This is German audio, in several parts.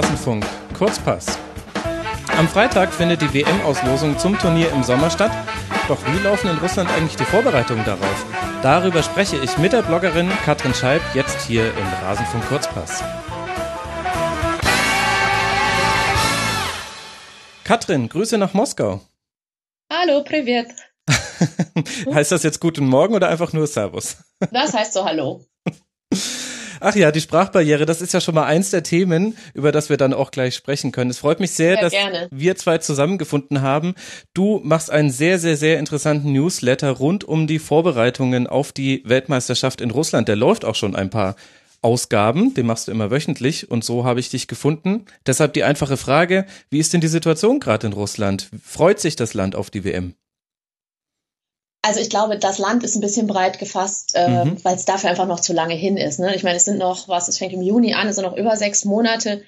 Rasenfunk Kurzpass. Am Freitag findet die WM-Auslosung zum Turnier im Sommer statt. Doch wie laufen in Russland eigentlich die Vorbereitungen darauf? Darüber spreche ich mit der Bloggerin Katrin Scheib jetzt hier im Rasenfunk Kurzpass. Katrin, Grüße nach Moskau. Hallo, privet. heißt das jetzt Guten Morgen oder einfach nur Servus? Das heißt so Hallo. Ach ja, die Sprachbarriere, das ist ja schon mal eins der Themen, über das wir dann auch gleich sprechen können. Es freut mich sehr, ja, dass gerne. wir zwei zusammengefunden haben. Du machst einen sehr, sehr, sehr interessanten Newsletter rund um die Vorbereitungen auf die Weltmeisterschaft in Russland. Der läuft auch schon ein paar Ausgaben, den machst du immer wöchentlich und so habe ich dich gefunden. Deshalb die einfache Frage, wie ist denn die Situation gerade in Russland? Freut sich das Land auf die WM? Also ich glaube, das Land ist ein bisschen breit gefasst, äh, mhm. weil es dafür einfach noch zu lange hin ist. Ne? Ich meine, es sind noch, was, es fängt im Juni an, es sind noch über sechs Monate.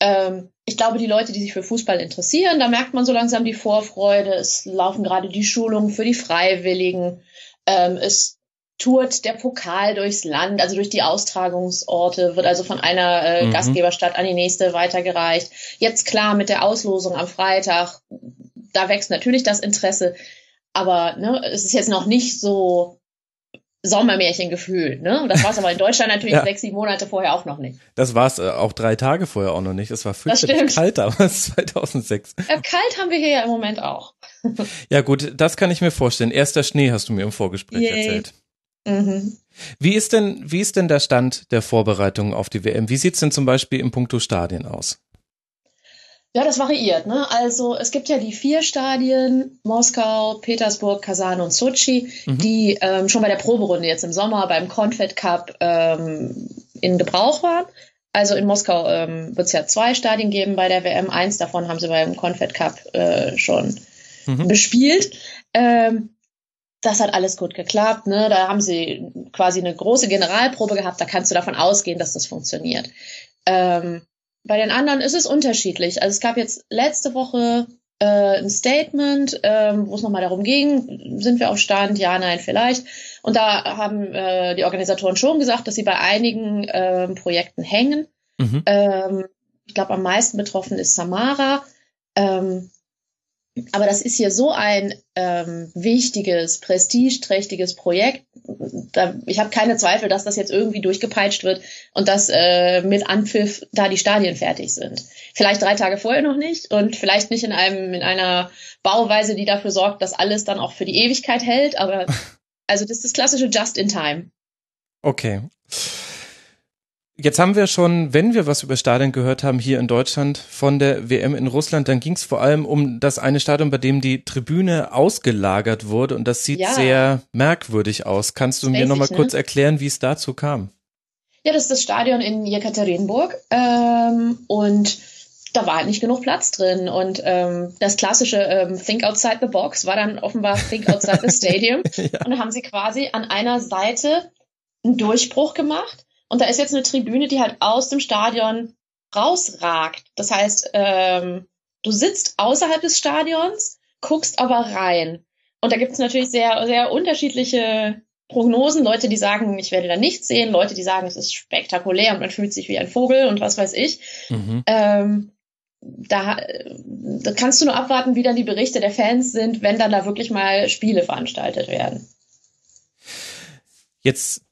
Ähm, ich glaube, die Leute, die sich für Fußball interessieren, da merkt man so langsam die Vorfreude. Es laufen gerade die Schulungen für die Freiwilligen. Ähm, es tourt der Pokal durchs Land, also durch die Austragungsorte, wird also von einer äh, mhm. Gastgeberstadt an die nächste weitergereicht. Jetzt klar mit der Auslosung am Freitag, da wächst natürlich das Interesse. Aber ne, es ist jetzt noch nicht so Sommermärchengefühl. Ne? Das war es aber in Deutschland natürlich ja. sechs, sieben Monate vorher auch noch nicht. Das war es äh, auch drei Tage vorher auch noch nicht. Es war fürchterlich kalt damals, 2006. Ja, kalt haben wir hier ja im Moment auch. ja gut, das kann ich mir vorstellen. Erster Schnee hast du mir im Vorgespräch Yay. erzählt. Mhm. Wie ist denn, wie ist denn der Stand der Vorbereitungen auf die WM? Wie sieht's denn zum Beispiel im Punkto Stadien aus? Ja, das variiert. Ne? Also es gibt ja die vier Stadien, Moskau, Petersburg, Kasan und Sochi, mhm. die ähm, schon bei der Proberunde jetzt im Sommer beim Confed Cup ähm, in Gebrauch waren. Also in Moskau ähm, wird es ja zwei Stadien geben bei der WM. Eins davon haben sie beim Confed Cup äh, schon mhm. bespielt. Ähm, das hat alles gut geklappt. Ne? Da haben sie quasi eine große Generalprobe gehabt. Da kannst du davon ausgehen, dass das funktioniert. Ähm, bei den anderen ist es unterschiedlich. Also es gab jetzt letzte Woche äh, ein Statement, ähm, wo es nochmal darum ging, sind wir auf Stand, ja, nein, vielleicht. Und da haben äh, die Organisatoren schon gesagt, dass sie bei einigen ähm, Projekten hängen. Mhm. Ähm, ich glaube, am meisten betroffen ist Samara. Ähm, aber das ist hier so ein ähm, wichtiges, prestigeträchtiges Projekt. Da, ich habe keine Zweifel, dass das jetzt irgendwie durchgepeitscht wird und dass äh, mit Anpfiff da die Stadien fertig sind. Vielleicht drei Tage vorher noch nicht und vielleicht nicht in einem in einer Bauweise, die dafür sorgt, dass alles dann auch für die Ewigkeit hält. Aber also das ist das klassische Just in Time. Okay. Jetzt haben wir schon, wenn wir was über Stadien gehört haben hier in Deutschland von der WM in Russland, dann ging es vor allem um das eine Stadion, bei dem die Tribüne ausgelagert wurde und das sieht ja. sehr merkwürdig aus. Kannst du mir nochmal ne? kurz erklären, wie es dazu kam? Ja, das ist das Stadion in Jekaterinburg ähm, und da war halt nicht genug Platz drin und ähm, das klassische ähm, Think Outside the Box war dann offenbar Think Outside the Stadium ja. und da haben sie quasi an einer Seite einen Durchbruch gemacht und da ist jetzt eine Tribüne, die halt aus dem Stadion rausragt. Das heißt, ähm, du sitzt außerhalb des Stadions, guckst aber rein. Und da gibt es natürlich sehr, sehr unterschiedliche Prognosen. Leute, die sagen, ich werde da nichts sehen. Leute, die sagen, es ist spektakulär und man fühlt sich wie ein Vogel und was weiß ich. Mhm. Ähm, da, da kannst du nur abwarten, wie dann die Berichte der Fans sind, wenn dann da wirklich mal Spiele veranstaltet werden. Jetzt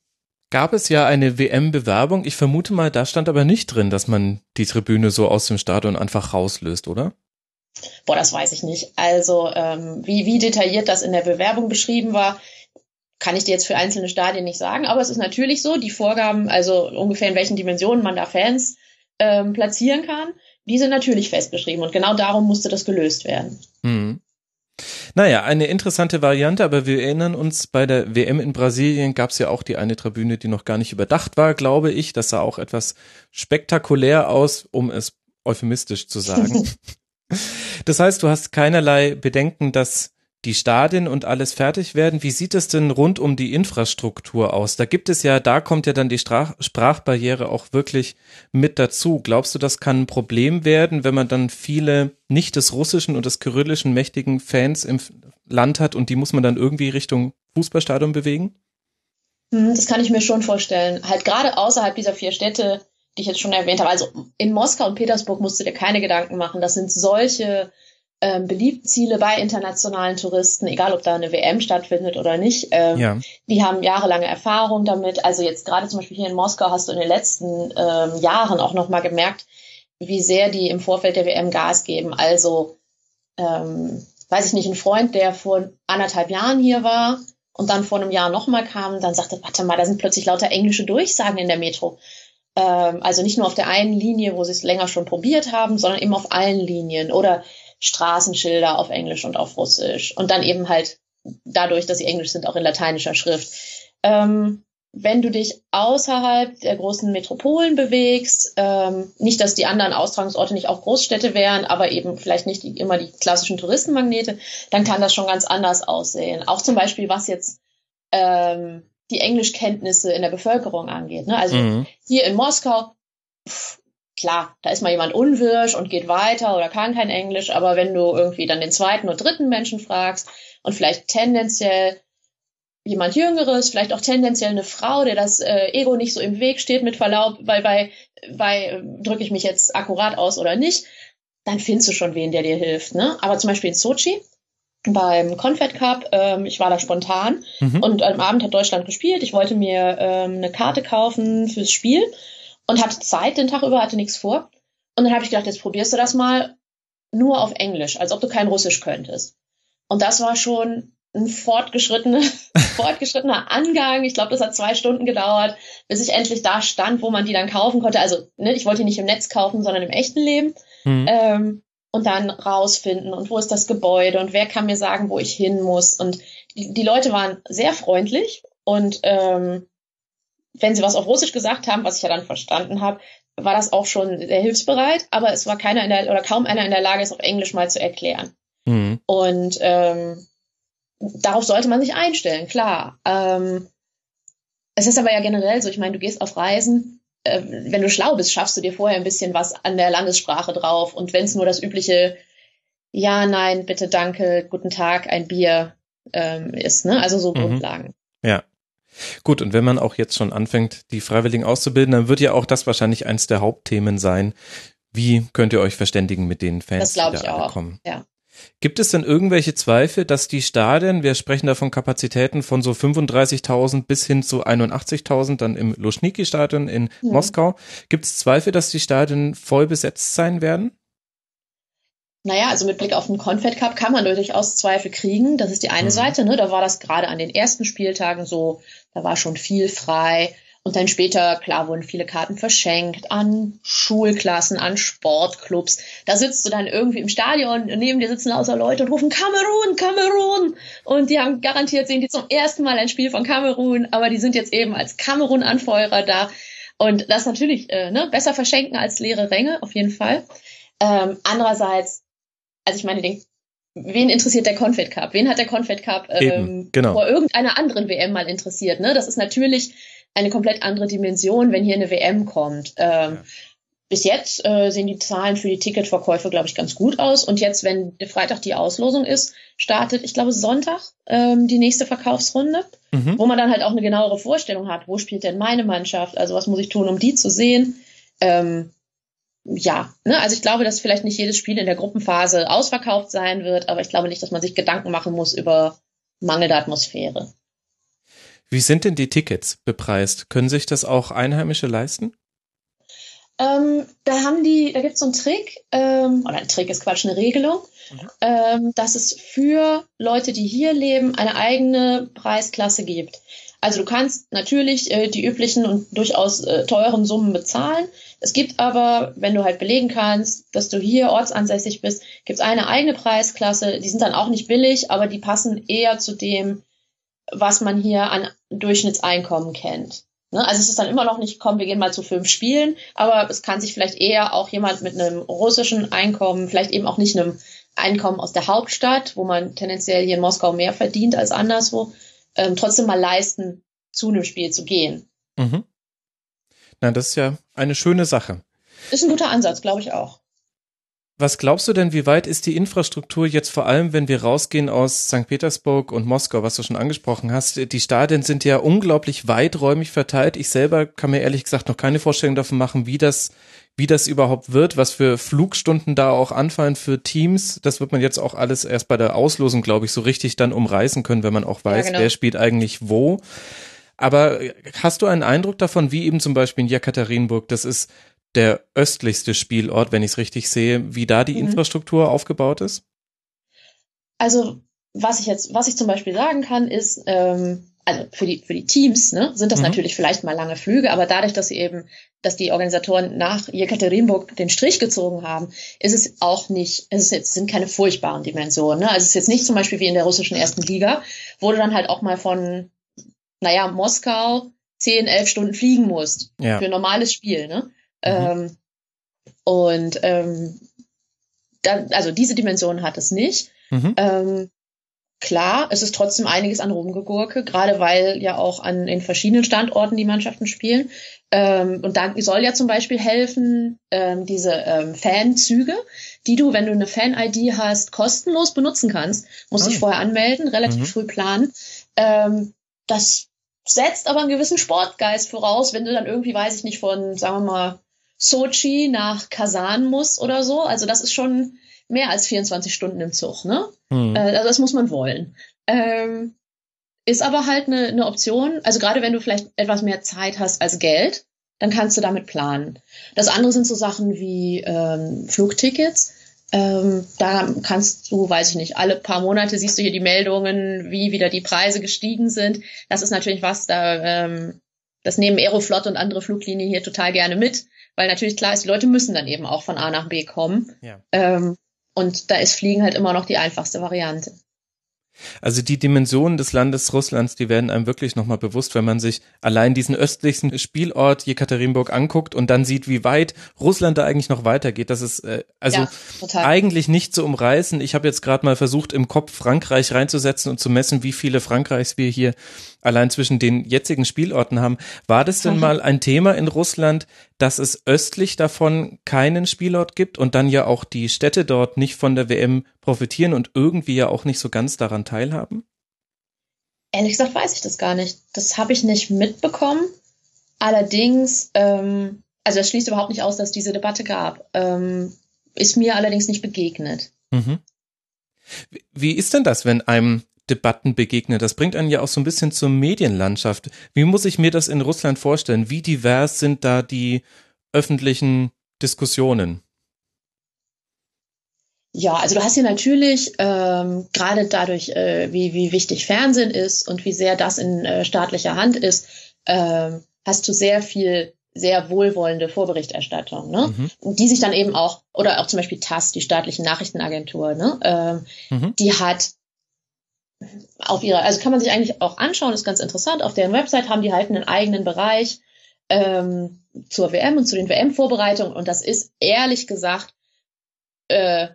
gab es ja eine WM-Bewerbung. Ich vermute mal, da stand aber nicht drin, dass man die Tribüne so aus dem Stadion einfach rauslöst, oder? Boah, das weiß ich nicht. Also ähm, wie, wie detailliert das in der Bewerbung beschrieben war, kann ich dir jetzt für einzelne Stadien nicht sagen. Aber es ist natürlich so, die Vorgaben, also ungefähr in welchen Dimensionen man da Fans ähm, platzieren kann, die sind natürlich festgeschrieben. Und genau darum musste das gelöst werden. Mhm. Naja, eine interessante Variante, aber wir erinnern uns, bei der WM in Brasilien gab es ja auch die eine Tribüne, die noch gar nicht überdacht war, glaube ich. Das sah auch etwas spektakulär aus, um es euphemistisch zu sagen. das heißt, du hast keinerlei Bedenken, dass die Stadien und alles fertig werden. Wie sieht es denn rund um die Infrastruktur aus? Da gibt es ja, da kommt ja dann die Sprach Sprachbarriere auch wirklich mit dazu. Glaubst du, das kann ein Problem werden, wenn man dann viele nicht des russischen und des kyrillischen mächtigen Fans im Land hat und die muss man dann irgendwie Richtung Fußballstadion bewegen? Hm, das kann ich mir schon vorstellen. Halt gerade außerhalb dieser vier Städte die ich jetzt schon erwähnt habe. Also in Moskau und Petersburg musst du dir keine Gedanken machen. Das sind solche ähm, beliebten Ziele bei internationalen Touristen, egal ob da eine WM stattfindet oder nicht. Ähm, ja. Die haben jahrelange Erfahrung damit. Also jetzt gerade zum Beispiel hier in Moskau hast du in den letzten ähm, Jahren auch nochmal gemerkt, wie sehr die im Vorfeld der WM Gas geben. Also ähm, weiß ich nicht, ein Freund, der vor anderthalb Jahren hier war und dann vor einem Jahr nochmal kam, dann sagte, warte mal, da sind plötzlich lauter englische Durchsagen in der Metro. Ähm, also nicht nur auf der einen Linie, wo sie es länger schon probiert haben, sondern eben auf allen Linien oder Straßenschilder auf Englisch und auf Russisch. Und dann eben halt dadurch, dass sie Englisch sind, auch in lateinischer Schrift. Ähm, wenn du dich außerhalb der großen Metropolen bewegst, ähm, nicht, dass die anderen Austragungsorte nicht auch Großstädte wären, aber eben vielleicht nicht die, immer die klassischen Touristenmagnete, dann kann das schon ganz anders aussehen. Auch zum Beispiel, was jetzt ähm, die Englischkenntnisse in der Bevölkerung angeht. Ne? Also mhm. hier in Moskau, pff, klar, da ist mal jemand unwirsch und geht weiter oder kann kein Englisch, aber wenn du irgendwie dann den zweiten und dritten Menschen fragst und vielleicht tendenziell jemand Jüngeres, vielleicht auch tendenziell eine Frau, der das äh, Ego nicht so im Weg steht, mit Verlaub, weil bei, bei drücke ich mich jetzt akkurat aus oder nicht, dann findest du schon wen, der dir hilft. Ne? Aber zum Beispiel in Sochi beim Confed Cup, ähm, ich war da spontan mhm. und am Abend hat Deutschland gespielt. Ich wollte mir ähm, eine Karte kaufen fürs Spiel und hatte Zeit den Tag über, hatte nichts vor. Und dann habe ich gedacht, jetzt probierst du das mal nur auf Englisch, als ob du kein Russisch könntest. Und das war schon ein fortgeschrittener, fortgeschrittener Angang. Ich glaube, das hat zwei Stunden gedauert, bis ich endlich da stand, wo man die dann kaufen konnte. Also, ne, ich wollte die nicht im Netz kaufen, sondern im echten Leben. Mhm. Ähm, und dann rausfinden und wo ist das Gebäude und wer kann mir sagen, wo ich hin muss. Und die, die Leute waren sehr freundlich und ähm, wenn sie was auf Russisch gesagt haben, was ich ja dann verstanden habe, war das auch schon sehr hilfsbereit, aber es war keiner in der oder kaum einer in der Lage, es auf Englisch mal zu erklären. Mhm. Und ähm, darauf sollte man sich einstellen, klar. Ähm, es ist aber ja generell so, ich meine, du gehst auf Reisen, äh, wenn du schlau bist, schaffst du dir vorher ein bisschen was an der Landessprache drauf. Und wenn es nur das übliche Ja, nein, bitte, danke, guten Tag, ein Bier ähm, ist, ne? Also so mhm. Grundlagen. Ja. Gut, und wenn man auch jetzt schon anfängt, die Freiwilligen auszubilden, dann wird ja auch das wahrscheinlich eines der Hauptthemen sein. Wie könnt ihr euch verständigen mit den Fans, das die da ich auch. kommen? Ja. Gibt es denn irgendwelche Zweifel, dass die Stadien, wir sprechen da von Kapazitäten von so 35.000 bis hin zu 81.000 dann im Luschniki-Stadion in ja. Moskau, gibt es Zweifel, dass die Stadien voll besetzt sein werden? Naja, also mit Blick auf den Confed Cup kann man durchaus Zweifel kriegen. Das ist die eine mhm. Seite. Ne? Da war das gerade an den ersten Spieltagen so, da war schon viel frei. Und dann später, klar, wurden viele Karten verschenkt an Schulklassen, an Sportclubs. Da sitzt du dann irgendwie im Stadion, neben dir sitzen außer Leute und rufen Kamerun, Kamerun. Und die haben garantiert sehen die zum ersten Mal ein Spiel von Kamerun, aber die sind jetzt eben als Kamerun-Anfeuerer da. Und das natürlich äh, ne, besser verschenken als leere Ränge, auf jeden Fall. Ähm, andererseits, also ich meine, den, wen interessiert der Confed Cup? Wen hat der Confed Cup ähm, genau. vor irgendeiner anderen WM mal interessiert? Ne? Das ist natürlich eine komplett andere Dimension, wenn hier eine WM kommt. Ähm, ja. Bis jetzt äh, sehen die Zahlen für die Ticketverkäufe, glaube ich, ganz gut aus. Und jetzt, wenn Freitag die Auslosung ist, startet, ich glaube, Sonntag ähm, die nächste Verkaufsrunde, mhm. wo man dann halt auch eine genauere Vorstellung hat, wo spielt denn meine Mannschaft, also was muss ich tun, um die zu sehen. Ähm, ja, ne? also ich glaube, dass vielleicht nicht jedes Spiel in der Gruppenphase ausverkauft sein wird, aber ich glaube nicht, dass man sich Gedanken machen muss über mangelnde Atmosphäre. Wie sind denn die Tickets bepreist? Können sich das auch Einheimische leisten? Ähm, da haben die, da gibt es so einen Trick, ähm, oder ein Trick ist Quatsch, eine Regelung, mhm. ähm, dass es für Leute, die hier leben, eine eigene Preisklasse gibt. Also du kannst natürlich äh, die üblichen und durchaus äh, teuren Summen bezahlen. Es gibt aber, wenn du halt belegen kannst, dass du hier ortsansässig bist, gibt es eine eigene Preisklasse. Die sind dann auch nicht billig, aber die passen eher zu dem, was man hier an Durchschnittseinkommen kennt. Ne? Also es ist dann immer noch nicht, komm, wir gehen mal zu fünf Spielen, aber es kann sich vielleicht eher auch jemand mit einem russischen Einkommen, vielleicht eben auch nicht einem Einkommen aus der Hauptstadt, wo man tendenziell hier in Moskau mehr verdient als anderswo, ähm, trotzdem mal leisten, zu einem Spiel zu gehen. Mhm. Na, das ist ja eine schöne Sache. Ist ein guter Ansatz, glaube ich auch. Was glaubst du denn, wie weit ist die Infrastruktur jetzt vor allem, wenn wir rausgehen aus St. Petersburg und Moskau, was du schon angesprochen hast? Die Stadien sind ja unglaublich weiträumig verteilt. Ich selber kann mir ehrlich gesagt noch keine Vorstellung davon machen, wie das, wie das überhaupt wird, was für Flugstunden da auch anfallen für Teams. Das wird man jetzt auch alles erst bei der Auslosung, glaube ich, so richtig dann umreißen können, wenn man auch weiß, ja, genau. wer spielt eigentlich wo. Aber hast du einen Eindruck davon, wie eben zum Beispiel in Jekaterinburg, das ist der östlichste Spielort, wenn ich es richtig sehe, wie da die mhm. Infrastruktur aufgebaut ist? Also, was ich jetzt, was ich zum Beispiel sagen kann, ist, ähm, also für die, für die Teams ne, sind das mhm. natürlich vielleicht mal lange Flüge, aber dadurch, dass sie eben, dass die Organisatoren nach Jekaterinburg den Strich gezogen haben, ist es auch nicht, es ist jetzt, sind keine furchtbaren Dimensionen. Ne? Also es ist jetzt nicht zum Beispiel wie in der russischen ersten Liga, wo du dann halt auch mal von, naja, Moskau zehn, elf Stunden fliegen musst ja. für ein normales Spiel. Ne? Mhm. Ähm, und ähm, dann, also diese Dimension hat es nicht. Mhm. Ähm, klar, es ist trotzdem einiges an Rumgegurke, gerade weil ja auch an in verschiedenen Standorten die Mannschaften spielen. Ähm, und da soll ja zum Beispiel helfen, ähm, diese ähm, Fanzüge, die du, wenn du eine Fan-ID hast, kostenlos benutzen kannst. Musst oh. dich vorher anmelden, relativ mhm. früh planen. Ähm, das setzt aber einen gewissen Sportgeist voraus, wenn du dann irgendwie, weiß ich nicht, von, sagen wir mal, Sochi nach Kasan muss oder so. Also das ist schon mehr als 24 Stunden im Zug, ne? Mhm. Äh, also das muss man wollen. Ähm, ist aber halt eine, eine Option. Also gerade wenn du vielleicht etwas mehr Zeit hast als Geld, dann kannst du damit planen. Das andere sind so Sachen wie ähm, Flugtickets. Ähm, da kannst du, weiß ich nicht, alle paar Monate siehst du hier die Meldungen, wie wieder die Preise gestiegen sind. Das ist natürlich was, da ähm, das nehmen Aeroflot und andere Fluglinien hier total gerne mit. Weil natürlich klar ist, die Leute müssen dann eben auch von A nach B kommen. Ja. Ähm, und da ist Fliegen halt immer noch die einfachste Variante. Also die Dimensionen des Landes Russlands, die werden einem wirklich nochmal bewusst, wenn man sich allein diesen östlichsten Spielort Jekaterinburg anguckt und dann sieht, wie weit Russland da eigentlich noch weitergeht. Das ist äh, also ja, eigentlich nicht zu umreißen. Ich habe jetzt gerade mal versucht, im Kopf Frankreich reinzusetzen und zu messen, wie viele Frankreichs wir hier allein zwischen den jetzigen Spielorten haben. War das denn mhm. mal ein Thema in Russland, dass es östlich davon keinen Spielort gibt und dann ja auch die Städte dort nicht von der WM profitieren und irgendwie ja auch nicht so ganz daran teilhaben? Ehrlich gesagt weiß ich das gar nicht. Das habe ich nicht mitbekommen. Allerdings, ähm, also es schließt überhaupt nicht aus, dass es diese Debatte gab. Ähm, ist mir allerdings nicht begegnet. Mhm. Wie ist denn das, wenn einem Debatten begegnet. Das bringt einen ja auch so ein bisschen zur Medienlandschaft. Wie muss ich mir das in Russland vorstellen? Wie divers sind da die öffentlichen Diskussionen? Ja, also du hast hier natürlich ähm, gerade dadurch, äh, wie, wie wichtig Fernsehen ist und wie sehr das in äh, staatlicher Hand ist, ähm, hast du sehr viel sehr wohlwollende Vorberichterstattung, ne? Mhm. die sich dann eben auch, oder auch zum Beispiel TASS, die staatliche Nachrichtenagentur, ne? Ähm, mhm. die hat auf ihrer, also kann man sich eigentlich auch anschauen, ist ganz interessant. Auf deren Website haben die halt einen eigenen Bereich ähm, zur WM und zu den WM-Vorbereitungen. Und das ist ehrlich gesagt äh,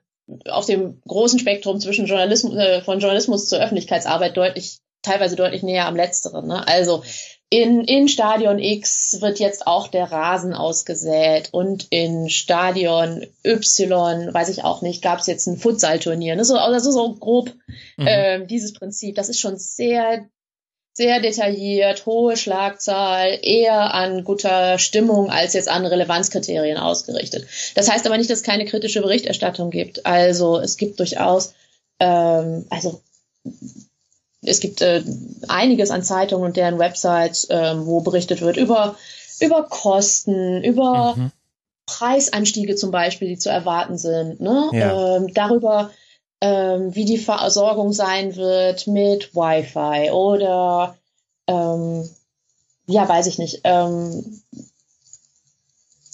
auf dem großen Spektrum zwischen Journalismus, äh, von Journalismus zur Öffentlichkeitsarbeit deutlich, teilweise deutlich näher am Letzteren. Ne? Also in, in Stadion X wird jetzt auch der Rasen ausgesät und in Stadion Y, weiß ich auch nicht, gab es jetzt ein Futsal-Turnier. Ne? So, also so grob mhm. ähm, dieses Prinzip. Das ist schon sehr, sehr detailliert, hohe Schlagzahl, eher an guter Stimmung als jetzt an Relevanzkriterien ausgerichtet. Das heißt aber nicht, dass es keine kritische Berichterstattung gibt. Also es gibt durchaus, ähm, also es gibt äh, einiges an Zeitungen und deren Websites, äh, wo berichtet wird über, über Kosten, über mhm. Preisanstiege zum Beispiel, die zu erwarten sind, ne? Ja. Ähm, darüber, ähm, wie die Versorgung sein wird mit Wi-Fi oder ähm, ja, weiß ich nicht. Ähm,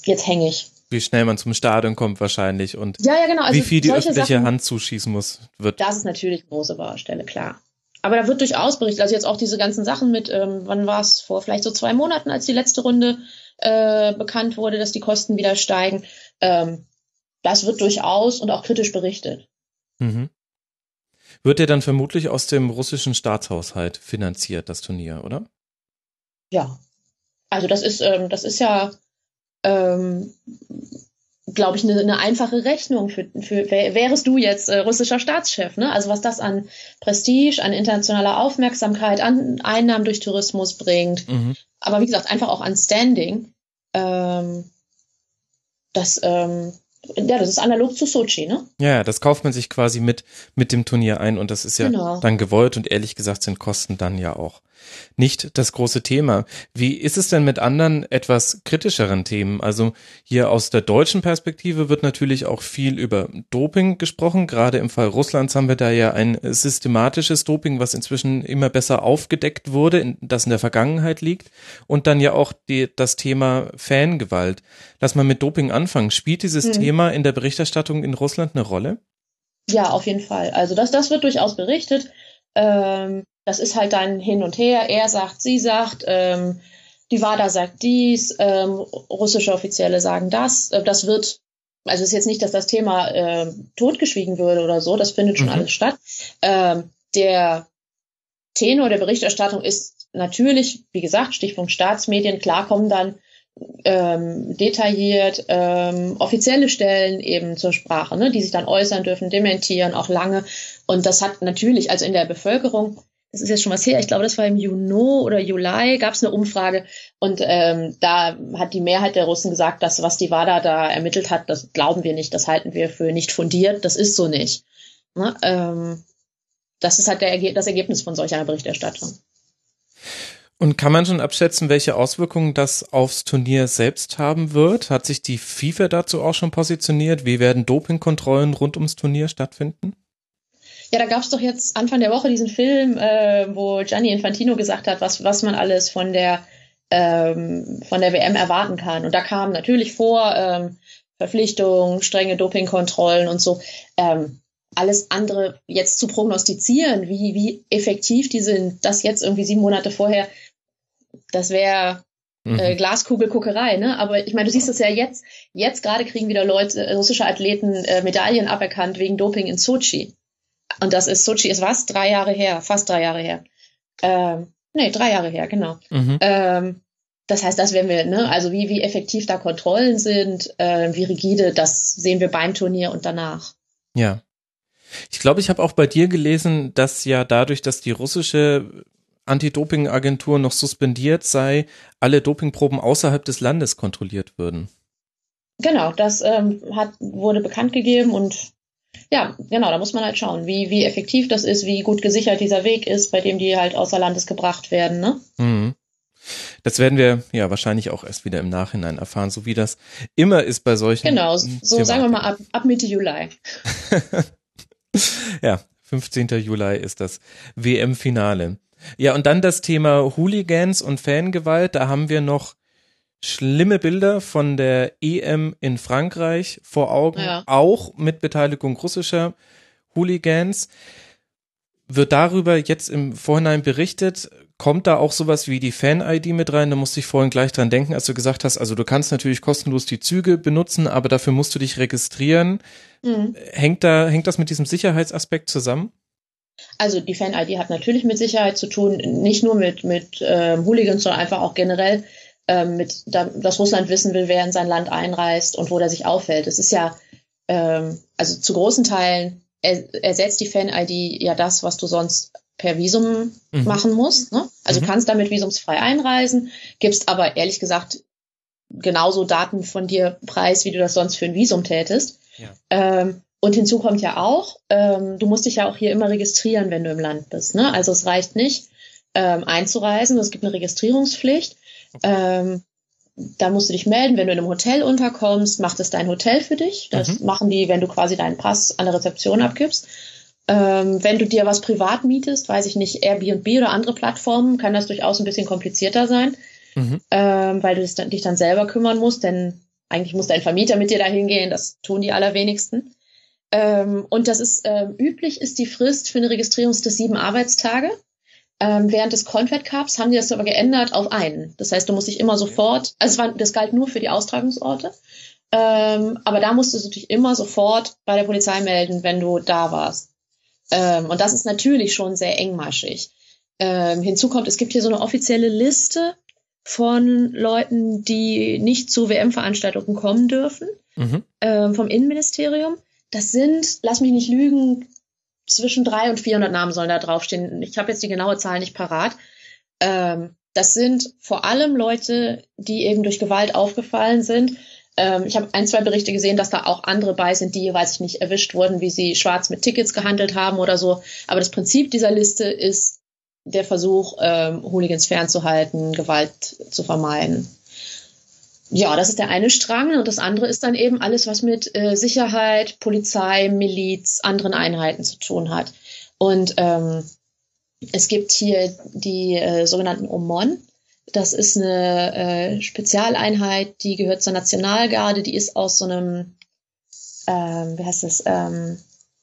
jetzt hänge ich. Wie schnell man zum Stadion kommt wahrscheinlich und ja, ja, genau. also wie viel die öffentliche Sachen, Hand zuschießen muss, wird. Das ist natürlich eine große Baustelle, klar. Aber da wird durchaus berichtet. Also jetzt auch diese ganzen Sachen mit, ähm, wann war es vor vielleicht so zwei Monaten, als die letzte Runde äh, bekannt wurde, dass die Kosten wieder steigen. Ähm, das wird durchaus und auch kritisch berichtet. Mhm. Wird er dann vermutlich aus dem russischen Staatshaushalt finanziert, das Turnier, oder? Ja. Also das ist, ähm, das ist ja, ähm, glaube ich, eine, eine einfache Rechnung für, für wärest du jetzt äh, russischer Staatschef, ne? Also was das an Prestige, an internationaler Aufmerksamkeit, an Einnahmen durch Tourismus bringt, mhm. aber wie gesagt einfach auch an Standing. Ähm, das ähm, ja, das ist analog zu Sochi, ne? Ja, das kauft man sich quasi mit, mit dem Turnier ein und das ist ja genau. dann gewollt und ehrlich gesagt sind Kosten dann ja auch nicht das große Thema. Wie ist es denn mit anderen etwas kritischeren Themen? Also hier aus der deutschen Perspektive wird natürlich auch viel über Doping gesprochen. Gerade im Fall Russlands haben wir da ja ein systematisches Doping, was inzwischen immer besser aufgedeckt wurde, das in der Vergangenheit liegt. Und dann ja auch die, das Thema Fangewalt. Lass mal mit Doping anfangen. Spielt dieses hm. Thema in der Berichterstattung in Russland eine Rolle? Ja, auf jeden Fall. Also das, das wird durchaus berichtet. Ähm, das ist halt dann hin und her. Er sagt, sie sagt, ähm, die WADA sagt dies, ähm, russische Offizielle sagen das. Äh, das wird, also es ist jetzt nicht, dass das Thema äh, totgeschwiegen würde oder so, das findet schon mhm. alles statt. Ähm, der Tenor der Berichterstattung ist natürlich, wie gesagt, Stichpunkt Staatsmedien, klar kommen dann ähm, detailliert ähm, offizielle Stellen eben zur Sprache, ne, die sich dann äußern dürfen, dementieren, auch lange. Und das hat natürlich, also in der Bevölkerung, das ist jetzt schon was her, ich glaube, das war im Juni oder Juli, gab es eine Umfrage und ähm, da hat die Mehrheit der Russen gesagt, dass was die WADA da ermittelt hat, das glauben wir nicht, das halten wir für nicht fundiert, das ist so nicht. Ne? Ähm, das ist halt der, das Ergebnis von solch einer Berichterstattung. Und kann man schon abschätzen, welche Auswirkungen das aufs Turnier selbst haben wird? Hat sich die FIFA dazu auch schon positioniert? Wie werden Dopingkontrollen rund ums Turnier stattfinden? Ja, da gab es doch jetzt Anfang der Woche diesen Film, äh, wo Gianni Infantino gesagt hat, was, was man alles von der, ähm, von der WM erwarten kann. Und da kam natürlich vor ähm, Verpflichtungen, strenge Dopingkontrollen und so. Ähm, alles andere jetzt zu prognostizieren, wie, wie effektiv die sind, das jetzt irgendwie sieben Monate vorher, das wäre äh, mhm. Glaskugelguckerei, ne? Aber ich meine, du siehst das ja jetzt, jetzt gerade kriegen wieder Leute, russische Athleten äh, Medaillen aberkannt wegen Doping in Sochi. Und das ist, Sochi ist was? Drei Jahre her, fast drei Jahre her. Ähm, nee, drei Jahre her, genau. Mhm. Ähm, das heißt, das werden wir, ne, also wie, wie effektiv da Kontrollen sind, äh, wie rigide, das sehen wir beim Turnier und danach. Ja. Ich glaube, ich habe auch bei dir gelesen, dass ja dadurch, dass die russische Anti-Doping-Agentur noch suspendiert sei, alle Dopingproben außerhalb des Landes kontrolliert würden. Genau, das ähm, hat, wurde bekannt gegeben und ja, genau, da muss man halt schauen, wie, wie effektiv das ist, wie gut gesichert dieser Weg ist, bei dem die halt außer Landes gebracht werden, ne? Mhm. Das werden wir ja wahrscheinlich auch erst wieder im Nachhinein erfahren, so wie das immer ist bei solchen. Genau, so Thematiken. sagen wir mal ab, ab Mitte Juli. ja, 15. Juli ist das WM-Finale. Ja, und dann das Thema Hooligans und Fangewalt. Da haben wir noch schlimme Bilder von der EM in Frankreich vor Augen, ja. auch mit Beteiligung russischer Hooligans. Wird darüber jetzt im Vorhinein berichtet? Kommt da auch sowas wie die Fan-ID mit rein? Da musste ich vorhin gleich dran denken, als du gesagt hast, also du kannst natürlich kostenlos die Züge benutzen, aber dafür musst du dich registrieren. Mhm. Hängt da, hängt das mit diesem Sicherheitsaspekt zusammen? Also die Fan-ID hat natürlich mit Sicherheit zu tun, nicht nur mit, mit äh, Hooligans, sondern einfach auch generell ähm, mit, da, dass Russland wissen will, wer in sein Land einreist und wo der sich aufhält. Es ist ja, ähm, also zu großen Teilen er, ersetzt die Fan-ID ja das, was du sonst per Visum mhm. machen musst. Ne? Also mhm. du kannst damit visumsfrei einreisen, gibst aber ehrlich gesagt genauso Daten von dir preis, wie du das sonst für ein Visum tätest. Ja. Ähm, und hinzu kommt ja auch, ähm, du musst dich ja auch hier immer registrieren, wenn du im Land bist. Ne? Also es reicht nicht, ähm, einzureisen, es gibt eine Registrierungspflicht. Ähm, da musst du dich melden, wenn du in einem Hotel unterkommst, macht es dein Hotel für dich. Das mhm. machen die, wenn du quasi deinen Pass an der Rezeption abgibst. Ähm, wenn du dir was privat mietest, weiß ich nicht, Airbnb oder andere Plattformen, kann das durchaus ein bisschen komplizierter sein, mhm. ähm, weil du dich dann selber kümmern musst, denn eigentlich muss dein Vermieter mit dir dahin gehen, das tun die allerwenigsten. Ähm, und das ist ähm, üblich, ist die Frist für eine Registrierungsfrist sieben Arbeitstage. Ähm, während des Confed Cups haben die das aber geändert auf einen. Das heißt, du musst dich immer sofort, also war, das galt nur für die Austragungsorte, ähm, aber da musstest du dich immer sofort bei der Polizei melden, wenn du da warst. Ähm, und das ist natürlich schon sehr engmaschig. Ähm, hinzu kommt, es gibt hier so eine offizielle Liste von Leuten, die nicht zu WM-Veranstaltungen kommen dürfen. mhm. äh, vom Innenministerium. Das sind, lass mich nicht lügen, zwischen 300 und 400 Namen sollen da draufstehen. Ich habe jetzt die genaue Zahl nicht parat. Ähm, das sind vor allem Leute, die eben durch Gewalt aufgefallen sind. Ähm, ich habe ein, zwei Berichte gesehen, dass da auch andere bei sind, die, weiß ich nicht, erwischt wurden, wie sie schwarz mit Tickets gehandelt haben oder so. Aber das Prinzip dieser Liste ist der Versuch, ähm, Hooligans fernzuhalten, Gewalt zu vermeiden. Ja, das ist der eine Strang und das andere ist dann eben alles, was mit äh, Sicherheit, Polizei, Miliz, anderen Einheiten zu tun hat. Und ähm, es gibt hier die äh, sogenannten OMON. Das ist eine äh, Spezialeinheit, die gehört zur Nationalgarde, die ist aus so einem, ähm, wie heißt das, ähm,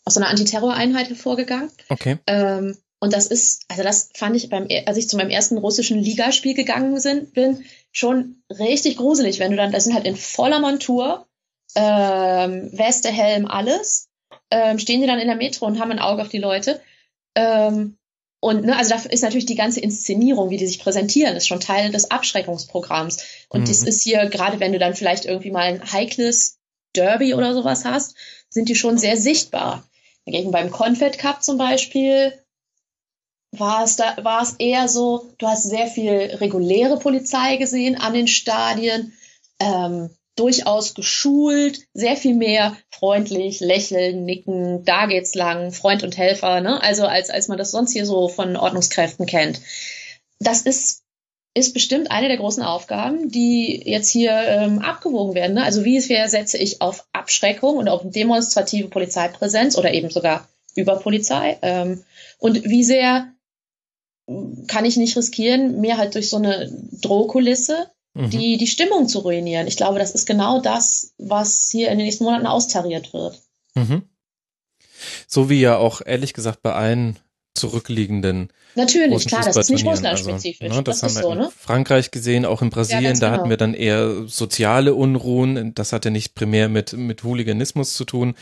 aus so einer Antiterroreinheit hervorgegangen. Okay. Ähm, und das ist, also das fand ich beim, als ich zu meinem ersten russischen Ligaspiel gegangen sind, bin, schon richtig gruselig, wenn du dann, das sind halt in voller Montur, ähm, Weste, Helm, alles, ähm, stehen die dann in der Metro und haben ein Auge auf die Leute. Ähm, und ne, also da ist natürlich die ganze Inszenierung, wie die sich präsentieren, ist schon Teil des Abschreckungsprogramms. Und mhm. das ist hier, gerade wenn du dann vielleicht irgendwie mal ein heikles Derby oder sowas hast, sind die schon sehr sichtbar. Dagegen beim Confed Cup zum Beispiel war es da, war es eher so, du hast sehr viel reguläre Polizei gesehen an den Stadien, ähm, durchaus geschult, sehr viel mehr freundlich, lächeln, nicken, da geht's lang, Freund und Helfer, ne? Also als, als man das sonst hier so von Ordnungskräften kennt. Das ist, ist bestimmt eine der großen Aufgaben, die jetzt hier ähm, abgewogen werden. Ne? Also wie sehr setze ich auf Abschreckung und auf demonstrative Polizeipräsenz oder eben sogar über Polizei? Ähm, und wie sehr kann ich nicht riskieren, mir halt durch so eine Drohkulisse mhm. die, die Stimmung zu ruinieren. Ich glaube, das ist genau das, was hier in den nächsten Monaten austariert wird. Mhm. So wie ja auch ehrlich gesagt bei allen zurückliegenden. Natürlich, klar, das ist nicht russlandspezifisch. Also, ne, das, das haben wir so, in ne? Frankreich gesehen, auch in Brasilien, ja, da genau. hatten wir dann eher soziale Unruhen. Das hatte nicht primär mit, mit Hooliganismus zu tun.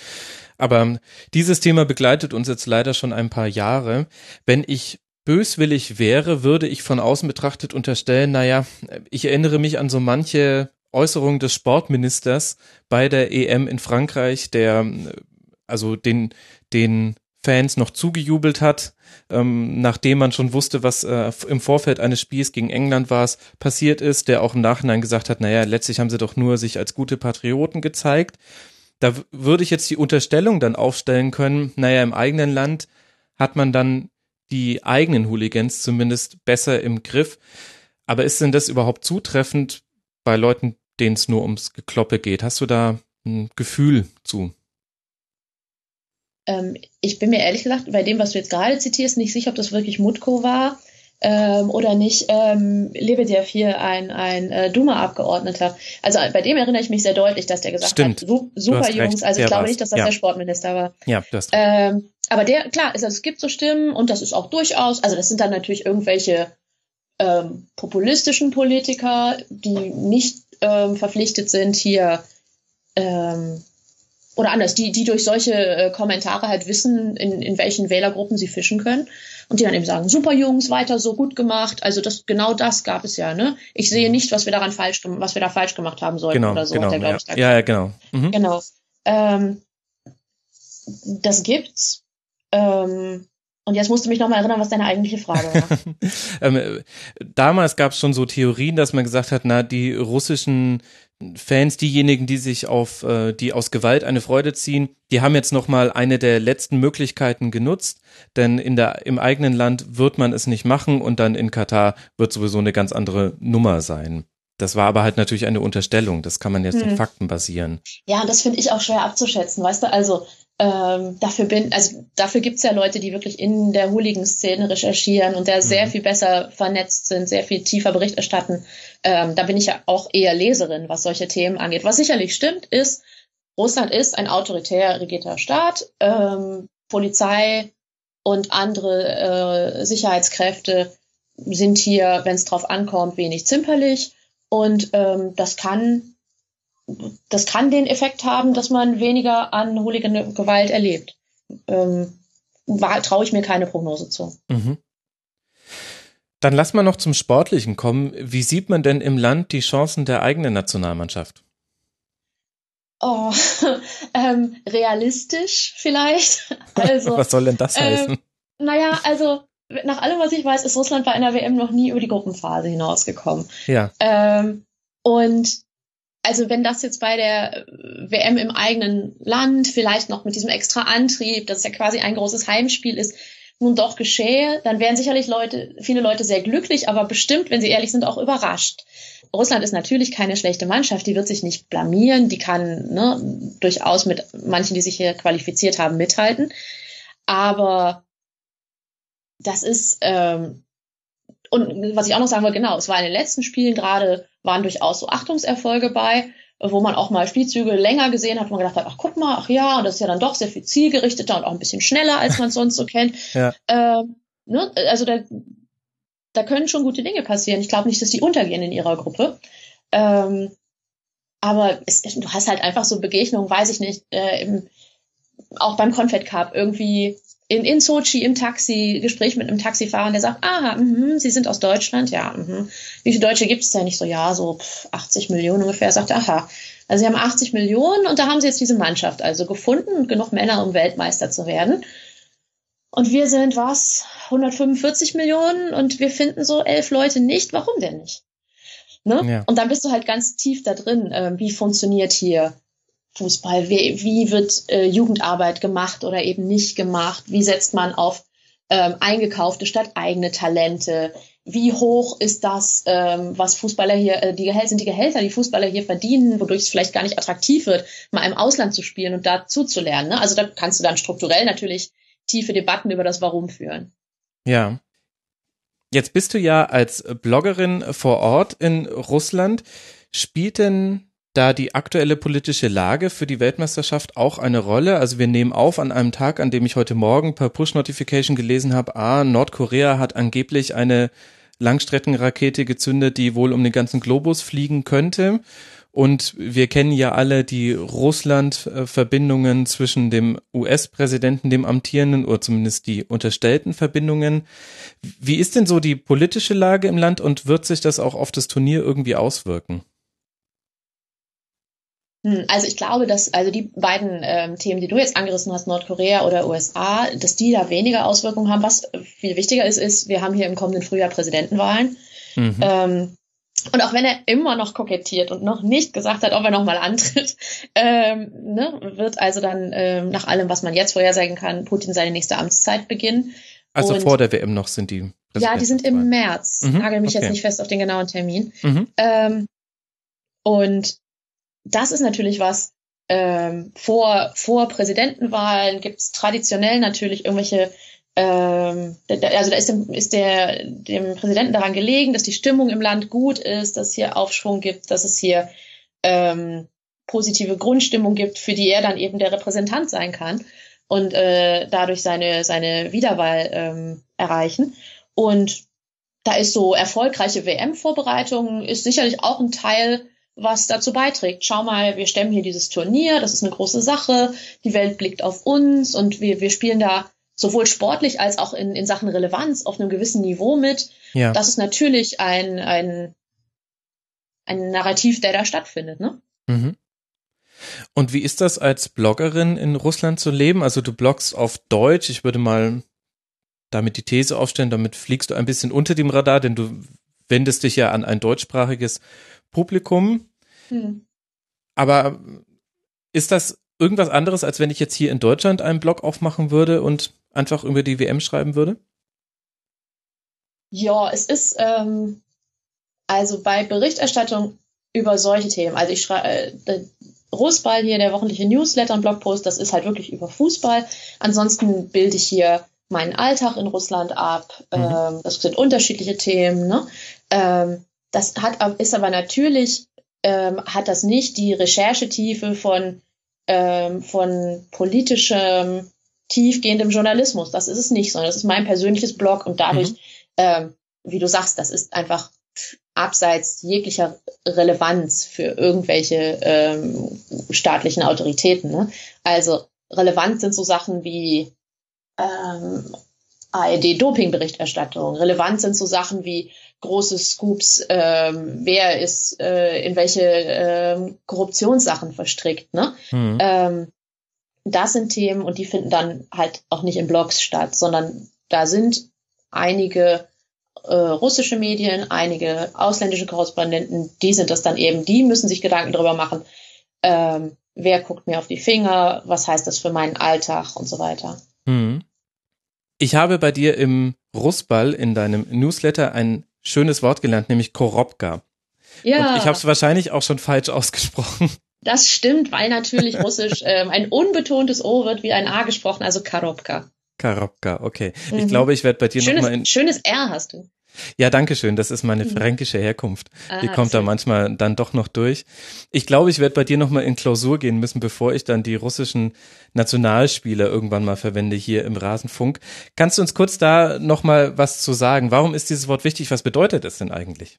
Aber dieses Thema begleitet uns jetzt leider schon ein paar Jahre. Wenn ich böswillig wäre, würde ich von außen betrachtet unterstellen, naja, ich erinnere mich an so manche Äußerungen des Sportministers bei der EM in Frankreich, der also den, den Fans noch zugejubelt hat, ähm, nachdem man schon wusste, was äh, im Vorfeld eines Spiels gegen England war, passiert ist, der auch im Nachhinein gesagt hat, naja, letztlich haben sie doch nur sich als gute Patrioten gezeigt. Da würde ich jetzt die Unterstellung dann aufstellen können, naja, im eigenen Land hat man dann die eigenen Hooligans zumindest besser im Griff. Aber ist denn das überhaupt zutreffend bei Leuten, denen es nur ums Gekloppe geht? Hast du da ein Gefühl zu? Ähm, ich bin mir ehrlich gesagt bei dem, was du jetzt gerade zitierst, nicht sicher, ob das wirklich Mutko war ähm, oder nicht. Ähm, Lebedev hier ein, ein äh, Duma-Abgeordneter. Also bei dem erinnere ich mich sehr deutlich, dass der gesagt Stimmt. hat, super Jungs. Also ich glaube nicht, dass das ja. der Sportminister war. Ja, das. Ähm, aber der, klar, es gibt so Stimmen und das ist auch durchaus, also das sind dann natürlich irgendwelche ähm, populistischen Politiker, die nicht ähm, verpflichtet sind, hier ähm, oder anders, die, die durch solche äh, Kommentare halt wissen, in, in welchen Wählergruppen sie fischen können. Und die dann eben sagen, super Jungs, weiter so gut gemacht. Also das, genau das gab es ja, ne? Ich sehe nicht, was wir daran falsch, was wir da falsch gemacht haben sollten genau, oder so. Genau, der, ja. Ich, ja, ja, genau. Mhm. Genau. Ähm, das gibt's. Ähm, und jetzt musst du mich nochmal erinnern, was deine eigentliche Frage war. ähm, damals gab es schon so Theorien, dass man gesagt hat, na, die russischen Fans, diejenigen, die sich auf, äh, die aus Gewalt eine Freude ziehen, die haben jetzt nochmal eine der letzten Möglichkeiten genutzt, denn in der, im eigenen Land wird man es nicht machen und dann in Katar wird sowieso eine ganz andere Nummer sein. Das war aber halt natürlich eine Unterstellung. Das kann man jetzt hm. auf Fakten basieren. Ja, das finde ich auch schwer abzuschätzen, weißt du? Also ähm, dafür bin, also dafür gibt's ja Leute, die wirklich in der Hooligan-Szene recherchieren und da mhm. sehr viel besser vernetzt sind, sehr viel tiefer Bericht erstatten. Ähm, da bin ich ja auch eher Leserin, was solche Themen angeht. Was sicherlich stimmt, ist, Russland ist ein autoritär regierter Staat. Ähm, Polizei und andere äh, Sicherheitskräfte sind hier, wenn es drauf ankommt, wenig zimperlich. Und ähm, das kann das kann den Effekt haben, dass man weniger an Hooligan-Gewalt erlebt. Ähm, Traue ich mir keine Prognose zu. Mhm. Dann lass mal noch zum Sportlichen kommen. Wie sieht man denn im Land die Chancen der eigenen Nationalmannschaft? Oh, ähm, realistisch vielleicht. Also, was soll denn das ähm, heißen? Naja, also nach allem, was ich weiß, ist Russland bei einer WM noch nie über die Gruppenphase hinausgekommen. Ja. Ähm, und also wenn das jetzt bei der WM im eigenen Land vielleicht noch mit diesem extra Antrieb, dass es ja quasi ein großes Heimspiel ist, nun doch geschehe, dann wären sicherlich Leute, viele Leute sehr glücklich, aber bestimmt, wenn sie ehrlich sind, auch überrascht. Russland ist natürlich keine schlechte Mannschaft, die wird sich nicht blamieren, die kann ne, durchaus mit manchen, die sich hier qualifiziert haben, mithalten. Aber das ist, ähm, und was ich auch noch sagen wollte, genau, es war in den letzten Spielen gerade, waren durchaus so Achtungserfolge bei, wo man auch mal Spielzüge länger gesehen hat, wo man gedacht hat, ach guck mal, ach ja, und das ist ja dann doch sehr viel zielgerichteter und auch ein bisschen schneller, als man es sonst so kennt. Ja. Ähm, ne? Also da, da können schon gute Dinge passieren. Ich glaube nicht, dass die untergehen in ihrer Gruppe. Ähm, aber es, du hast halt einfach so Begegnungen, weiß ich nicht, äh, im, auch beim Confed Cup irgendwie in, in Sochi im Taxi, Gespräch mit einem Taxifahrer, der sagt, aha, mh, Sie sind aus Deutschland, ja, mh. wie viele Deutsche gibt es denn? nicht so, ja, so 80 Millionen ungefähr, sagt, aha, also Sie haben 80 Millionen und da haben Sie jetzt diese Mannschaft also gefunden und genug Männer, um Weltmeister zu werden. Und wir sind was? 145 Millionen und wir finden so elf Leute nicht. Warum denn nicht? Ne? Ja. Und dann bist du halt ganz tief da drin. Äh, wie funktioniert hier Fußball? Wie, wie wird äh, Jugendarbeit gemacht oder eben nicht gemacht? Wie setzt man auf ähm, eingekaufte statt eigene Talente? Wie hoch ist das, ähm, was Fußballer hier, äh, die Gehälter sind die Gehälter, die Fußballer hier verdienen, wodurch es vielleicht gar nicht attraktiv wird, mal im Ausland zu spielen und da zuzulernen. Ne? Also da kannst du dann strukturell natürlich tiefe Debatten über das Warum führen. Ja. Jetzt bist du ja als Bloggerin vor Ort in Russland. Spielt denn da die aktuelle politische Lage für die Weltmeisterschaft auch eine Rolle? Also wir nehmen auf an einem Tag, an dem ich heute Morgen per Push-Notification gelesen habe, ah, Nordkorea hat angeblich eine Langstreckenrakete gezündet, die wohl um den ganzen Globus fliegen könnte. Und wir kennen ja alle die Russland-Verbindungen zwischen dem US-Präsidenten, dem amtierenden, oder zumindest die unterstellten Verbindungen. Wie ist denn so die politische Lage im Land und wird sich das auch auf das Turnier irgendwie auswirken? Hm, also ich glaube, dass also die beiden ähm, Themen, die du jetzt angerissen hast, Nordkorea oder USA, dass die da weniger Auswirkungen haben. Was viel wichtiger ist, ist, wir haben hier im kommenden Frühjahr Präsidentenwahlen. Mhm. Ähm, und auch wenn er immer noch kokettiert und noch nicht gesagt hat, ob er nochmal antritt, ähm, ne, wird also dann ähm, nach allem, was man jetzt vorhersagen kann, Putin seine nächste Amtszeit beginnen. Also und, vor der WM noch sind die. Ja, die sind im März. Mhm, Nagel mich okay. jetzt nicht fest auf den genauen Termin. Mhm. Ähm, und das ist natürlich was, ähm, vor, vor Präsidentenwahlen gibt es traditionell natürlich irgendwelche ähm, also da ist, dem, ist der, dem Präsidenten daran gelegen, dass die Stimmung im Land gut ist, dass es hier Aufschwung gibt, dass es hier ähm, positive Grundstimmung gibt, für die er dann eben der Repräsentant sein kann und äh, dadurch seine, seine Wiederwahl ähm, erreichen. Und da ist so erfolgreiche WM-Vorbereitung, ist sicherlich auch ein Teil, was dazu beiträgt. Schau mal, wir stemmen hier dieses Turnier, das ist eine große Sache, die Welt blickt auf uns und wir, wir spielen da sowohl sportlich als auch in, in Sachen Relevanz auf einem gewissen Niveau mit. Ja. Das ist natürlich ein, ein, ein Narrativ, der da stattfindet, ne? Mhm. Und wie ist das als Bloggerin in Russland zu leben? Also du bloggst auf Deutsch. Ich würde mal damit die These aufstellen, damit fliegst du ein bisschen unter dem Radar, denn du wendest dich ja an ein deutschsprachiges Publikum. Hm. Aber ist das irgendwas anderes, als wenn ich jetzt hier in Deutschland einen Blog aufmachen würde und einfach über die WM schreiben würde? Ja, es ist ähm, also bei Berichterstattung über solche Themen, also ich schreibe äh, Russball hier, der wöchentliche Newsletter und Blogpost, das ist halt wirklich über Fußball. Ansonsten bilde ich hier meinen Alltag in Russland ab. Mhm. Ähm, das sind unterschiedliche Themen. Ne? Ähm, das hat, ist aber natürlich, ähm, hat das nicht die Recherchetiefe von, ähm, von politischem tiefgehendem Journalismus. Das ist es nicht, sondern das ist mein persönliches Blog und dadurch, mhm. ähm, wie du sagst, das ist einfach abseits jeglicher Relevanz für irgendwelche ähm, staatlichen Autoritäten. Ne? Also relevant sind so Sachen wie ähm, ARD-Doping-Berichterstattung. Relevant sind so Sachen wie große Scoops, ähm, wer ist äh, in welche ähm, Korruptionssachen verstrickt. Ne? Mhm. Ähm, das sind Themen und die finden dann halt auch nicht in Blogs statt, sondern da sind einige äh, russische Medien, einige ausländische Korrespondenten, die sind das dann eben, die müssen sich Gedanken darüber machen, ähm, wer guckt mir auf die Finger, was heißt das für meinen Alltag und so weiter. Mhm. Ich habe bei dir im Russball in deinem Newsletter ein schönes Wort gelernt, nämlich Korobka. Ja. Und ich habe es wahrscheinlich auch schon falsch ausgesprochen. Das stimmt, weil natürlich Russisch ähm, ein unbetontes O wird wie ein A gesprochen, also Karobka. Karobka, okay. Mhm. Ich glaube, ich werde bei dir nochmal in. Schönes R hast du. Ja, danke schön. Das ist meine mhm. fränkische Herkunft. Ah, Die kommt da manchmal dann doch noch durch. Ich glaube, ich werde bei dir nochmal in Klausur gehen müssen, bevor ich dann die russischen Nationalspieler irgendwann mal verwende hier im Rasenfunk. Kannst du uns kurz da nochmal was zu sagen? Warum ist dieses Wort wichtig? Was bedeutet es denn eigentlich?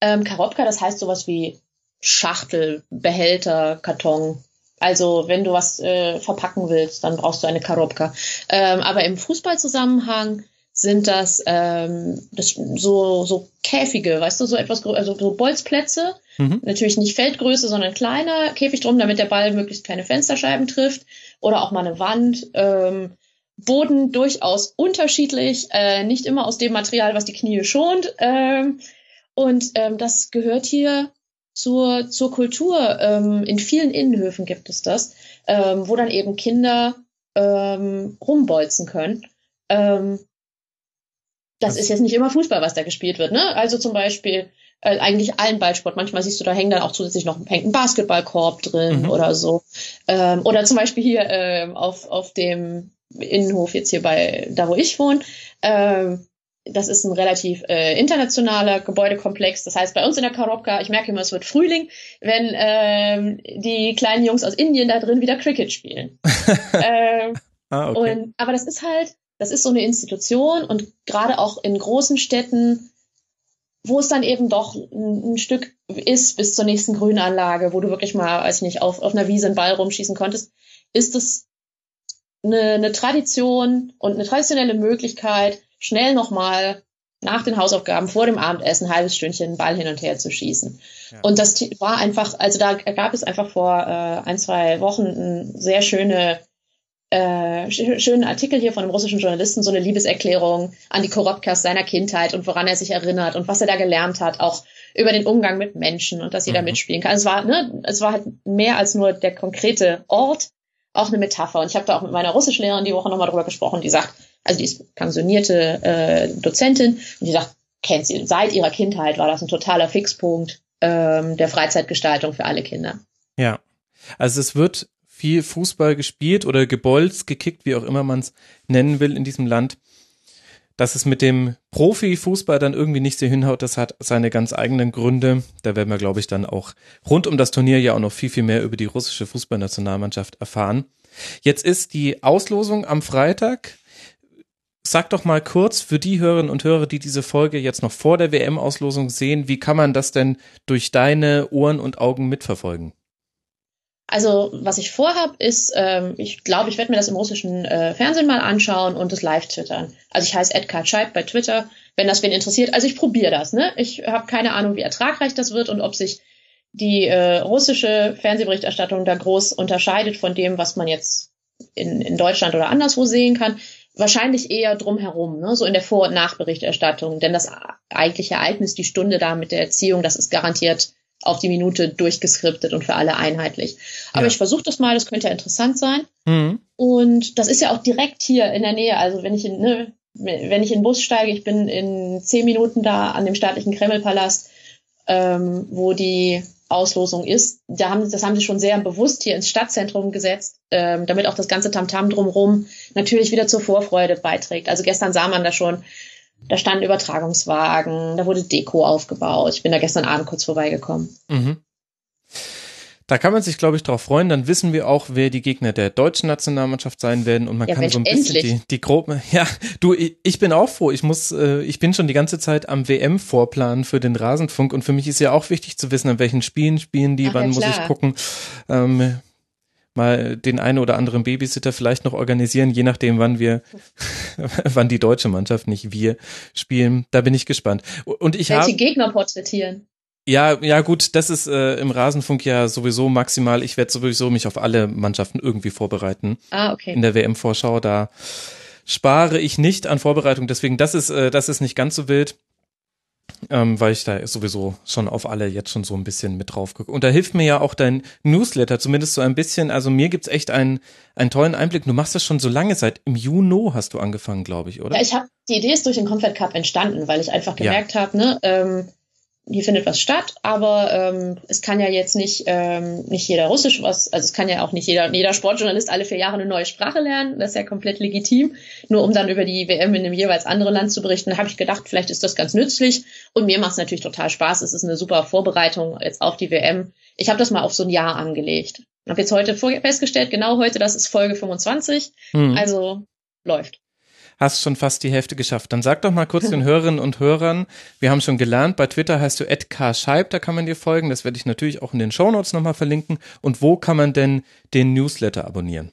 Ähm, Karobka, das heißt sowas wie Schachtel, Behälter, Karton. Also wenn du was äh, verpacken willst, dann brauchst du eine Karobka. Ähm, aber im Fußballzusammenhang sind das, ähm, das so, so Käfige, weißt du, so etwas, also so Bolzplätze. Mhm. Natürlich nicht Feldgröße, sondern kleiner Käfig drum, damit der Ball möglichst keine Fensterscheiben trifft. Oder auch mal eine Wand. Ähm, Boden durchaus unterschiedlich, äh, nicht immer aus dem Material, was die Knie schont. Ähm, und ähm, das gehört hier zur, zur Kultur. Ähm, in vielen Innenhöfen gibt es das, ähm, wo dann eben Kinder ähm, rumbolzen können. Ähm, das ist jetzt nicht immer Fußball, was da gespielt wird. Ne? Also zum Beispiel äh, eigentlich allen Ballsport. Manchmal siehst du, da hängen dann auch zusätzlich noch hängt ein Basketballkorb drin mhm. oder so. Ähm, oder zum Beispiel hier ähm, auf, auf dem Innenhof jetzt hier bei, da wo ich wohne, ähm, das ist ein relativ äh, internationaler Gebäudekomplex. Das heißt, bei uns in der Karobka, ich merke immer, es wird Frühling, wenn ähm, die kleinen Jungs aus Indien da drin wieder Cricket spielen. ähm, ah, okay. und, aber das ist halt, das ist so eine Institution und gerade auch in großen Städten, wo es dann eben doch ein, ein, Stück ist bis zur nächsten Grünanlage, wo du wirklich mal, weiß ich nicht, auf, auf einer Wiese einen Ball rumschießen konntest, ist es eine, eine Tradition und eine traditionelle Möglichkeit, schnell nochmal nach den Hausaufgaben vor dem Abendessen ein halbes Stündchen einen Ball hin und her zu schießen. Ja. Und das war einfach, also da gab es einfach vor äh, ein, zwei Wochen eine sehr schöne äh, schönen Artikel hier von einem russischen Journalisten, so eine Liebeserklärung an die Korobkas seiner Kindheit und woran er sich erinnert und was er da gelernt hat, auch über den Umgang mit Menschen und dass jeder mhm. mitspielen kann. Es war, ne, es war halt mehr als nur der konkrete Ort, auch eine Metapher. Und ich habe da auch mit meiner Russischlehrerin die Woche nochmal drüber gesprochen, die sagt, also die ist pensionierte äh, Dozentin und die sagt, kennt sie, seit ihrer Kindheit war das ein totaler Fixpunkt ähm, der Freizeitgestaltung für alle Kinder. Ja, also es wird viel Fußball gespielt oder gebolzt, gekickt, wie auch immer man es nennen will in diesem Land. Dass es mit dem Profifußball dann irgendwie nicht so hinhaut, das hat seine ganz eigenen Gründe. Da werden wir, glaube ich, dann auch rund um das Turnier ja auch noch viel, viel mehr über die russische Fußballnationalmannschaft erfahren. Jetzt ist die Auslosung am Freitag. Sag doch mal kurz für die Hörerinnen und Hörer, die diese Folge jetzt noch vor der WM-Auslosung sehen, wie kann man das denn durch deine Ohren und Augen mitverfolgen? Also was ich vorhab, ist, ähm, ich glaube, ich werde mir das im russischen äh, Fernsehen mal anschauen und das live twittern. Also ich heiße Edgar Scheib bei Twitter, wenn das wen interessiert. Also ich probiere das. Ne? Ich habe keine Ahnung, wie ertragreich das wird und ob sich die äh, russische Fernsehberichterstattung da groß unterscheidet von dem, was man jetzt in, in Deutschland oder anderswo sehen kann. Wahrscheinlich eher drumherum, ne? so in der Vor- und Nachberichterstattung. Denn das eigentliche Ereignis, die Stunde da mit der Erziehung, das ist garantiert auf die Minute durchgeskriptet und für alle einheitlich. Aber ja. ich versuche das mal, das könnte ja interessant sein. Mhm. Und das ist ja auch direkt hier in der Nähe. Also wenn ich in, ne, wenn ich in den Bus steige, ich bin in zehn Minuten da an dem staatlichen Kremlpalast, ähm, wo die Auslosung ist. Da haben, das haben sie schon sehr bewusst hier ins Stadtzentrum gesetzt, ähm, damit auch das ganze Tamtam drumherum natürlich wieder zur Vorfreude beiträgt. Also gestern sah man da schon da standen Übertragungswagen, da wurde Deko aufgebaut. Ich bin da gestern Abend kurz vorbeigekommen. Mhm. Da kann man sich, glaube ich, darauf freuen. Dann wissen wir auch, wer die Gegner der deutschen Nationalmannschaft sein werden und man ja, kann so ein bisschen die, die groben. Ja, du, ich bin auch froh. Ich muss, äh, ich bin schon die ganze Zeit am WM-Vorplan für den Rasenfunk und für mich ist ja auch wichtig zu wissen, an welchen Spielen spielen die, Ach, wann ja, muss ich gucken. Ähm, mal den einen oder anderen Babysitter vielleicht noch organisieren, je nachdem, wann wir, wann die deutsche Mannschaft, nicht wir, spielen. Da bin ich gespannt. Und ich Welche hab, Gegner porträtieren? Ja, ja gut, das ist äh, im Rasenfunk ja sowieso maximal. Ich werde sowieso mich auf alle Mannschaften irgendwie vorbereiten. Ah, okay. In der WM-Vorschau, da spare ich nicht an Vorbereitung. Deswegen, das ist, äh, das ist nicht ganz so wild ähm, weil ich da sowieso schon auf alle jetzt schon so ein bisschen mit drauf gucke. Und da hilft mir ja auch dein Newsletter, zumindest so ein bisschen. Also mir gibt's echt einen, einen tollen Einblick. Du machst das schon so lange, seit im Juni hast du angefangen, glaube ich, oder? Ja, ich habe die Idee ist durch den Confed Cup entstanden, weil ich einfach gemerkt ja. habe, ne, ähm, hier findet was statt, aber ähm, es kann ja jetzt nicht ähm, nicht jeder Russisch was, also es kann ja auch nicht jeder jeder Sportjournalist alle vier Jahre eine neue Sprache lernen, das ist ja komplett legitim. Nur um dann über die WM in einem jeweils anderen Land zu berichten, habe ich gedacht, vielleicht ist das ganz nützlich und mir macht es natürlich total Spaß. Es ist eine super Vorbereitung jetzt auf die WM. Ich habe das mal auf so ein Jahr angelegt. Ich habe jetzt heute festgestellt, genau heute, das ist Folge 25, mhm. also läuft hast schon fast die Hälfte geschafft. Dann sag doch mal kurz den Hörerinnen und Hörern, wir haben schon gelernt, bei Twitter heißt du @kscheib, da kann man dir folgen, das werde ich natürlich auch in den Shownotes nochmal verlinken. Und wo kann man denn den Newsletter abonnieren?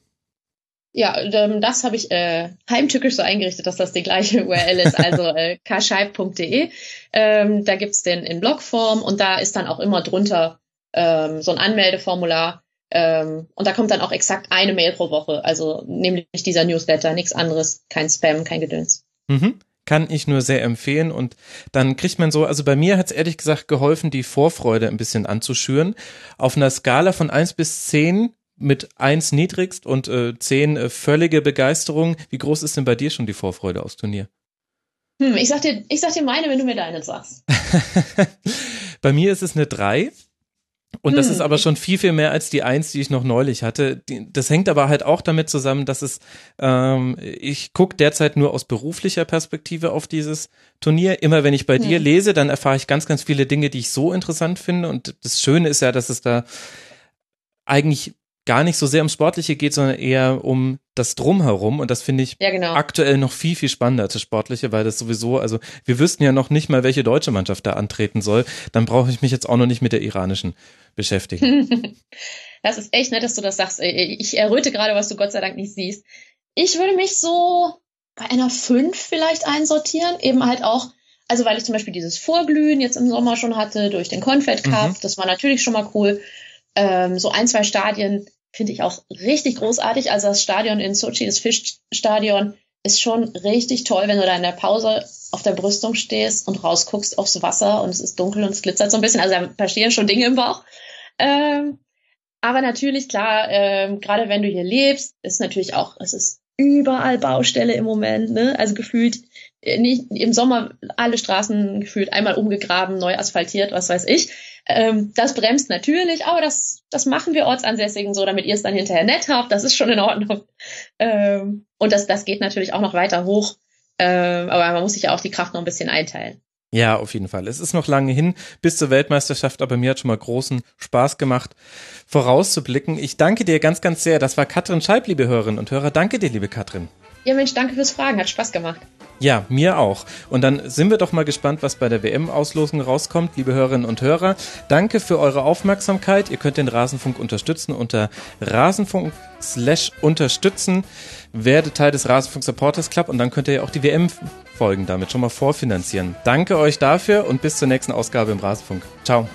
Ja, ähm, das habe ich äh, heimtückisch so eingerichtet, dass das die gleiche URL ist, also äh, kscheib.de. Ähm, da gibt's den in Blogform und da ist dann auch immer drunter ähm, so ein Anmeldeformular ähm, und da kommt dann auch exakt eine Mail pro Woche, also nämlich dieser Newsletter, nichts anderes, kein Spam, kein Gedöns. Mhm. Kann ich nur sehr empfehlen und dann kriegt man so, also bei mir hat es ehrlich gesagt geholfen, die Vorfreude ein bisschen anzuschüren. Auf einer Skala von eins bis zehn mit eins niedrigst und äh, 10 äh, völlige Begeisterung. Wie groß ist denn bei dir schon die Vorfreude aufs Turnier? Hm, ich sag dir, ich sag dir meine, wenn du mir deine sagst. bei mir ist es eine drei und das hm. ist aber schon viel, viel mehr als die Eins, die ich noch neulich hatte. Das hängt aber halt auch damit zusammen, dass es, ähm, ich gucke derzeit nur aus beruflicher Perspektive auf dieses Turnier. Immer wenn ich bei hm. dir lese, dann erfahre ich ganz, ganz viele Dinge, die ich so interessant finde. Und das Schöne ist ja, dass es da eigentlich gar nicht so sehr ums Sportliche geht, sondern eher um das Drumherum. Und das finde ich ja, genau. aktuell noch viel, viel spannender als das Sportliche, weil das sowieso, also wir wüssten ja noch nicht mal, welche deutsche Mannschaft da antreten soll. Dann brauche ich mich jetzt auch noch nicht mit der iranischen beschäftigen. das ist echt nett, dass du das sagst. Ich erröte gerade, was du Gott sei Dank nicht siehst. Ich würde mich so bei einer 5 vielleicht einsortieren, eben halt auch, also weil ich zum Beispiel dieses Vorglühen jetzt im Sommer schon hatte durch den Confed Cup, mhm. das war natürlich schon mal cool. Ähm, so ein, zwei Stadien finde ich auch richtig großartig. Also das Stadion in Sochi, das Fischstadion, ist schon richtig toll, wenn du da in der Pause auf der Brüstung stehst und rausguckst aufs Wasser und es ist dunkel und es glitzert so ein bisschen. Also da passieren schon Dinge im Bauch. Ähm, aber natürlich, klar, ähm, gerade wenn du hier lebst, ist natürlich auch, es ist überall Baustelle im Moment, ne? Also gefühlt äh, nicht im Sommer alle Straßen gefühlt einmal umgegraben, neu asphaltiert, was weiß ich. Ähm, das bremst natürlich, aber das, das machen wir Ortsansässigen so, damit ihr es dann hinterher nett habt. Das ist schon in Ordnung. Ähm, und das, das geht natürlich auch noch weiter hoch. Ähm, aber man muss sich ja auch die Kraft noch ein bisschen einteilen. Ja, auf jeden Fall. Es ist noch lange hin bis zur Weltmeisterschaft, aber mir hat schon mal großen Spaß gemacht, vorauszublicken. Ich danke dir ganz, ganz sehr. Das war Katrin Scheib, liebe Hörerinnen und Hörer. Danke dir, liebe Katrin. Ja, Mensch, danke fürs Fragen. Hat Spaß gemacht. Ja, mir auch. Und dann sind wir doch mal gespannt, was bei der WM-Auslosung rauskommt, liebe Hörerinnen und Hörer. Danke für eure Aufmerksamkeit. Ihr könnt den Rasenfunk unterstützen unter Rasenfunk slash unterstützen. Werde Teil des Rasenfunk Supporters Club und dann könnt ihr ja auch die WM-Folgen damit schon mal vorfinanzieren. Danke euch dafür und bis zur nächsten Ausgabe im Rasenfunk. Ciao.